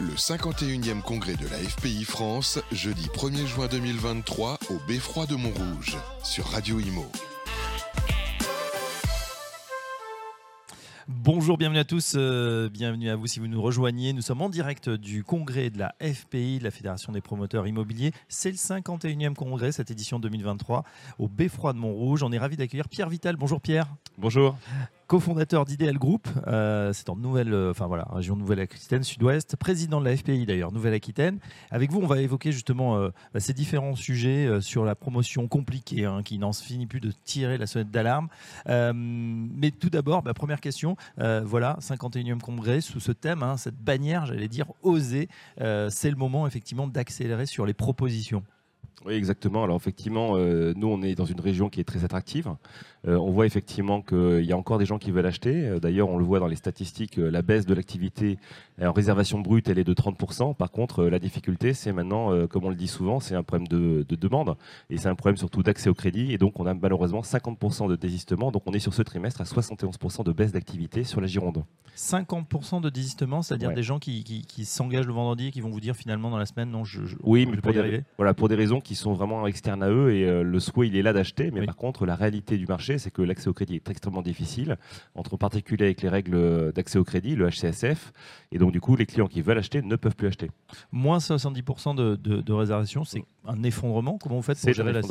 Le 51e congrès de la FPI France, jeudi 1er juin 2023 au Beffroi de Montrouge, sur Radio Imo. Bonjour, bienvenue à tous, euh, bienvenue à vous si vous nous rejoignez. Nous sommes en direct du congrès de la FPI, de la Fédération des promoteurs immobiliers. C'est le 51e congrès, cette édition 2023, au Beffroi de Montrouge. On est ravi d'accueillir Pierre Vital. Bonjour Pierre. Bonjour cofondateur d'Ideal Group, euh, c'est en nouvelle, euh, enfin voilà, région Nouvelle-Aquitaine, Sud-Ouest, président de la FPI d'ailleurs, Nouvelle-Aquitaine. Avec vous, on va évoquer justement euh, bah, ces différents sujets sur la promotion compliquée hein, qui n'en finit plus de tirer la sonnette d'alarme. mais tout d'abord, première question, voilà, 51e congrès sous ce thème, hein, cette bannière, j'allais dire, oser. c'est le moment effectivement d'accélérer sur les propositions. Oui, exactement. Alors effectivement, nous, on est dans une région qui est très attractive. Euh, on voit effectivement qu'il y a encore des gens qui veulent acheter. Euh, d'ailleurs, on le voit dans les statistiques, euh, la baisse de l'activité en réservation brute, elle est de 30%. Par contre, la difficulté, c'est maintenant, comme on le dit souvent, c'est un problème de, demande et c'est un problème surtout d'accès au crédit. Et donc, on a malheureusement 50% de désistement. Donc, on est sur ce trimestre à 71% de baisse d'activité sur la Gironde. 50% de désistement, c'est-à-dire des gens qui, s'engagent le vendredi et qui vont vous dire finalement dans la semaine, non, je, oui, mais pour des, voilà, pour des raisons qui sont vraiment externes à eux et le souhait, il est là d'acheter. Mais par contre, la réalité du marché, c'est que l'accès au crédit est extrêmement difficile, entre en particulier avec les règles d'accès au crédit, le HCSF, et donc du coup, les clients qui veulent acheter ne peuvent plus acheter. Moins 70% de, de, réservation, c'est un effondrement? Comment vous faites pour gérer la,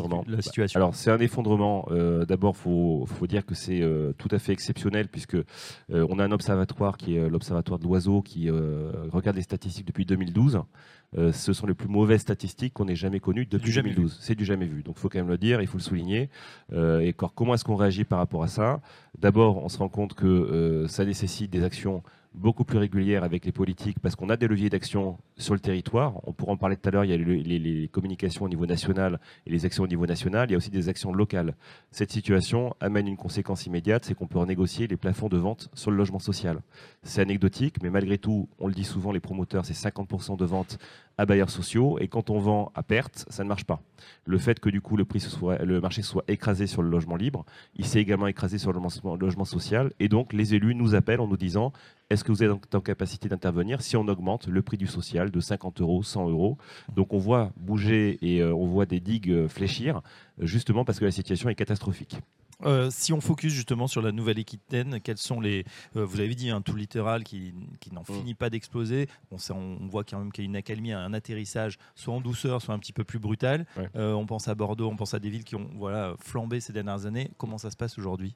situation? Alors, c'est un effondrement. Euh, d'abord, il faut, faut, dire que c'est euh, tout à fait exceptionnel, puisque euh, on a un observatoire qui est l'observatoire de l'oiseau, qui regarde les statistiques depuis 2012. Euh, ce sont les plus mauvaises statistiques qu'on ait jamais connues depuis 2012. C'est du jamais vu. Donc il faut quand même le dire, il faut le souligner. Et comment est-ce qu'on réagit par rapport à ça. D'abord, on se rend compte que euh, ça nécessite des actions beaucoup plus régulière avec les politiques parce qu'on a des leviers d'action sur le territoire. On pourra en parler tout à l'heure, il y a les, communications au niveau national et les actions au niveau national, il y a aussi des actions locales. Cette situation amène une conséquence immédiate, c'est qu'on peut renégocier les plafonds de vente sur le logement social. C'est anecdotique, mais malgré tout, on le dit souvent, les promoteurs, c'est 50% de vente à bailleurs sociaux, et quand on vend à perte, ça ne marche pas. Le fait que du coup le, prix le marché soit écrasé sur le logement libre, il s'est également écrasé sur le logement, logement social, et donc les élus nous appellent en nous disant est-ce que vous êtes en capacité d'intervenir si on augmente le prix du social de 50 euros, 100 euros? Donc on voit bouger et euh, on voit des digues euh, fléchir, justement parce que la situation est catastrophique. Euh, si on focus justement sur la Nouvelle-Aquitaine, quels sont les. vous avez dit, un hein, tout littoral qui, n'en mm. finit pas d'exploser. On, on, voit quand même qu'il y a une accalmie, un atterrissage, soit en douceur, soit un petit peu plus brutal. on pense à Bordeaux, on pense à des villes qui ont voilà, flambé ces dernières années. Comment ça se passe aujourd'hui?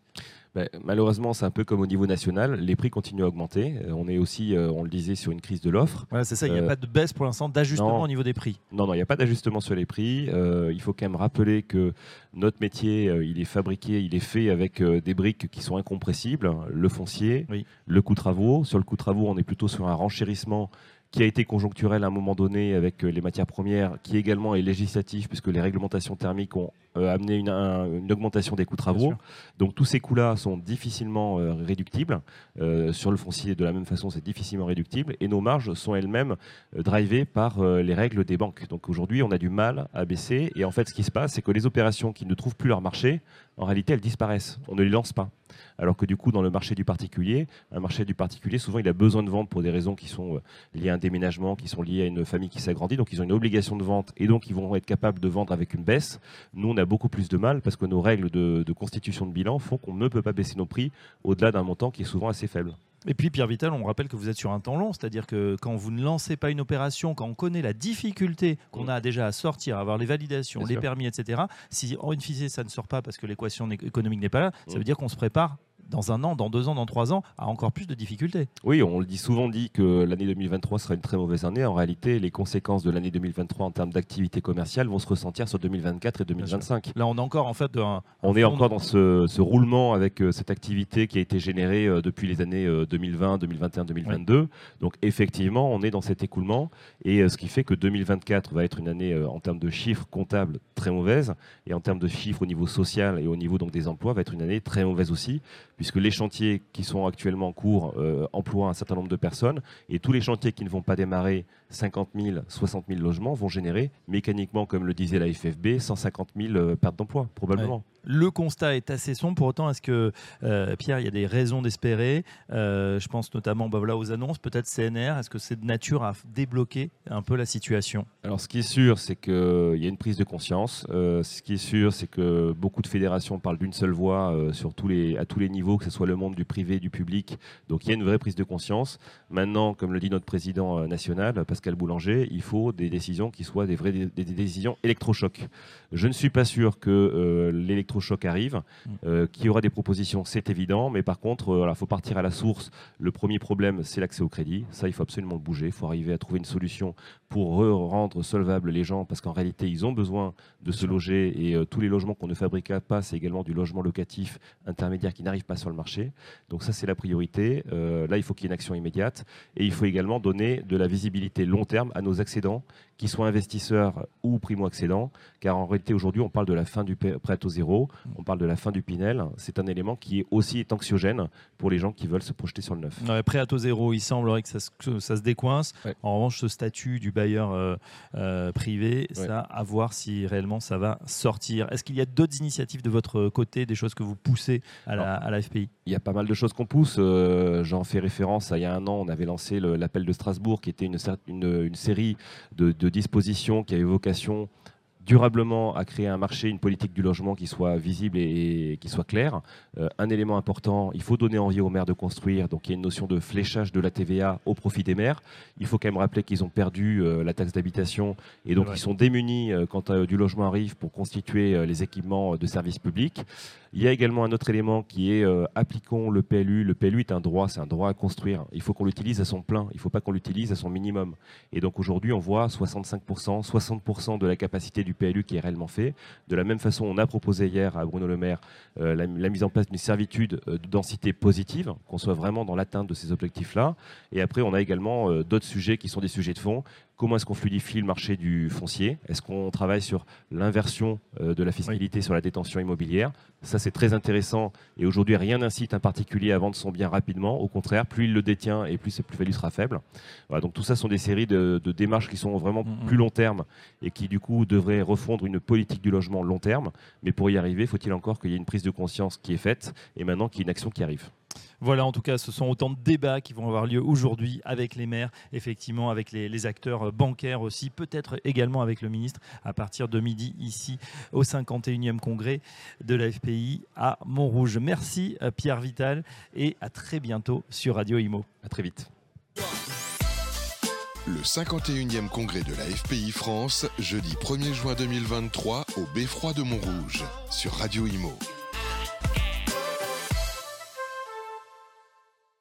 Ben, malheureusement, c'est un peu comme au niveau national. Les prix continuent à augmenter. Euh, on est aussi, euh, on le disait, sur une crise de l'offre. c'est ça, il n'y a euh, pas de baisse pour l'instant, d'ajustement au niveau des prix. Non, non, il n'y a pas d'ajustement sur les prix. il faut quand même rappeler que notre métier, il est fabriqué, il est fait avec des briques qui sont incompressibles. Le foncier, le coût travaux. Sur le coût travaux, on est plutôt sur un renchérissement qui a été conjoncturel à un moment donné avec les matières premières, qui également est législatif puisque les réglementations thermiques ont euh, amener une, une, augmentation des coûts de travaux. Donc tous ces coûts-là sont difficilement euh, réductibles. Euh, sur le foncier, de la même façon, c'est difficilement réductible. Et nos marges sont elles-mêmes drivées par les règles des banques. Donc aujourd'hui, on a du mal à baisser. Et en fait, ce qui se passe, c'est que les opérations qui ne trouvent plus leur marché, en réalité, elles disparaissent. On ne les lance pas. Alors que du coup, dans le marché du particulier, un marché du particulier, souvent, il a besoin de vendre pour des raisons qui sont liées à déménagement, qui sont liées à une famille qui s'agrandit. Donc, ils ont une obligation de vente et donc, ils vont être capables de vendre avec une baisse. Nous, on a beaucoup plus de mal parce que nos règles de, constitution de bilan font qu'on ne peut pas baisser nos prix au-delà d'un montant qui est souvent assez faible. Et puis Pierre Vital, on rappelle que vous êtes sur un temps long, c'est-à-dire que quand vous ne lancez pas une opération, quand on connaît la difficulté qu'on a déjà à sortir, à avoir les validations, les permis, etc., si en une fusée ça ne sort pas parce que l'équation économique n'est pas là, ça veut dire qu'on se prépare dans un an, dans deux ans, dans trois ans, à encore plus de difficultés. Oui, on le dit souvent dit que l'année 2023 sera une très mauvaise année. En réalité, les conséquences de l'année 2023 en termes d'activité commerciale vont se ressentir sur 2024 et 2025. Là, on est encore en fait on est encore dans ce, roulement avec euh, cette activité qui a été générée euh, depuis les années 2020, 2021, 2022. Donc effectivement, on est dans cet écoulement et euh, ce qui fait que 2024 va être une année en termes de chiffres comptables très mauvaise et en termes de chiffres au niveau social et au niveau donc des emplois va être une année très mauvaise aussi puisque les chantiers qui sont actuellement en cours euh, emploient un certain nombre de personnes, et tous les chantiers qui ne vont pas démarrer 50 000, 60 000 logements vont générer mécaniquement, comme le disait la FFB, 150 000 pertes d'emploi, probablement. Le constat est assez sombre. Pour autant, est-ce que, euh, Pierre, il y a des raisons d'espérer euh, Je pense notamment bah, voilà, aux annonces, peut-être CNR. Est-ce que c'est de nature à débloquer un peu la situation? Alors, ce qui est sûr, c'est qu'il y a une prise de conscience. Euh, ce qui est sûr, c'est que beaucoup de fédérations parlent d'une seule voix sur tous les, à tous les niveaux, que ce soit le monde du privé, du public. Donc, il y a une vraie prise de conscience. Maintenant, comme le dit notre président national, Pascal Boulanger, il faut des décisions qui soient des vraies décisions électrochocs. Je ne suis pas sûr que l'électrochoc choc arrive. Mm. Euh, qui aura des propositions, c'est évident. Mais par contre, il euh, faut partir à la source. Le premier problème, c'est l'accès au crédit. Ça, il faut absolument le bouger. Il faut arriver à trouver une solution pour rendre solvables les gens, parce qu'en réalité, ils ont besoin de se loger. Et euh, tous les logements qu'on ne fabrique pas, c'est également du logement locatif intermédiaire qui n'arrive pas sur le marché. Donc ça, c'est la priorité. là, il faut qu'il y ait une action immédiate. Et il faut également donner de la visibilité long terme à nos accédants, qu'ils soient investisseurs ou primo-accédants. Car en réalité, aujourd'hui, on parle de la fin du prêt à taux zéro. On parle de la fin du Pinel. C'est un élément qui est aussi anxiogène pour les gens qui veulent se projeter sur le neuf. prêt à taux zéro, il semblerait que ça se, décoince. En revanche, ce statut du bailleur euh, euh, privé, ça, à voir si réellement ça va sortir. Est-ce qu'il y a d'autres initiatives de votre côté, des choses que vous poussez à la, FPI Il y a pas mal de choses qu'on pousse. Euh, j'en fais référence à il y a un an, on avait lancé l'appel de Strasbourg, qui était une, une, série de, de dispositions qui avait vocation durablement à créer un marché, une politique du logement qui soit visible et, qui soit claire. Euh, un élément important, il faut donner envie aux maires de construire. Donc il y a une notion de fléchage de la TVA au profit des maires. Il faut quand même rappeler qu'ils ont perdu euh, la taxe d'habitation et donc ils sont démunis euh, quand du logement arrive pour constituer les équipements de services publics. Il y a également un autre élément qui est appliquons le PLU. Le PLU est un droit, c'est un droit à construire. Il faut qu'on l'utilise à son plein. Il ne faut pas qu'on l'utilise à son minimum. Et donc aujourd'hui, on voit 65%, 60% de la capacité du PLU qui est réellement fait. De la même façon, on a proposé hier à Bruno Le Maire euh, la, mise en place d'une servitude euh, de densité positive, qu'on soit vraiment dans l'atteinte de ces objectifs-là. Et après, on a également euh, d'autres sujets qui sont des sujets de fond, Comment est-ce qu'on fluidifie le marché du foncier? Est-ce qu'on travaille sur l'inversion euh, de la fiscalité sur la détention immobilière? Ça, c'est très intéressant. Et aujourd'hui, rien n'incite un particulier à vendre son bien rapidement. Au contraire, plus il le détient et plus sa plus-value sera faible. Voilà, donc tout ça sont des séries de, démarches qui sont vraiment plus long terme et qui, du coup, devraient refondre une politique du logement long terme. Mais pour y arriver, faut-il encore qu'il y ait une prise de conscience qui est faite et maintenant qu'il y ait une action qui arrive? Voilà, en tout cas, ce sont autant de débats qui vont avoir lieu aujourd'hui avec les maires, effectivement, avec les, acteurs euh, bancaires aussi, peut-être également avec le ministre à partir de midi ici au 51e congrès de la FPI à Montrouge. Merci euh, Pierre Vital et à très bientôt sur Radio Imo. À très vite. Le 51e congrès de la FPI France, jeudi 1er juin 2023 au Beffroi de Montrouge sur Radio Imo.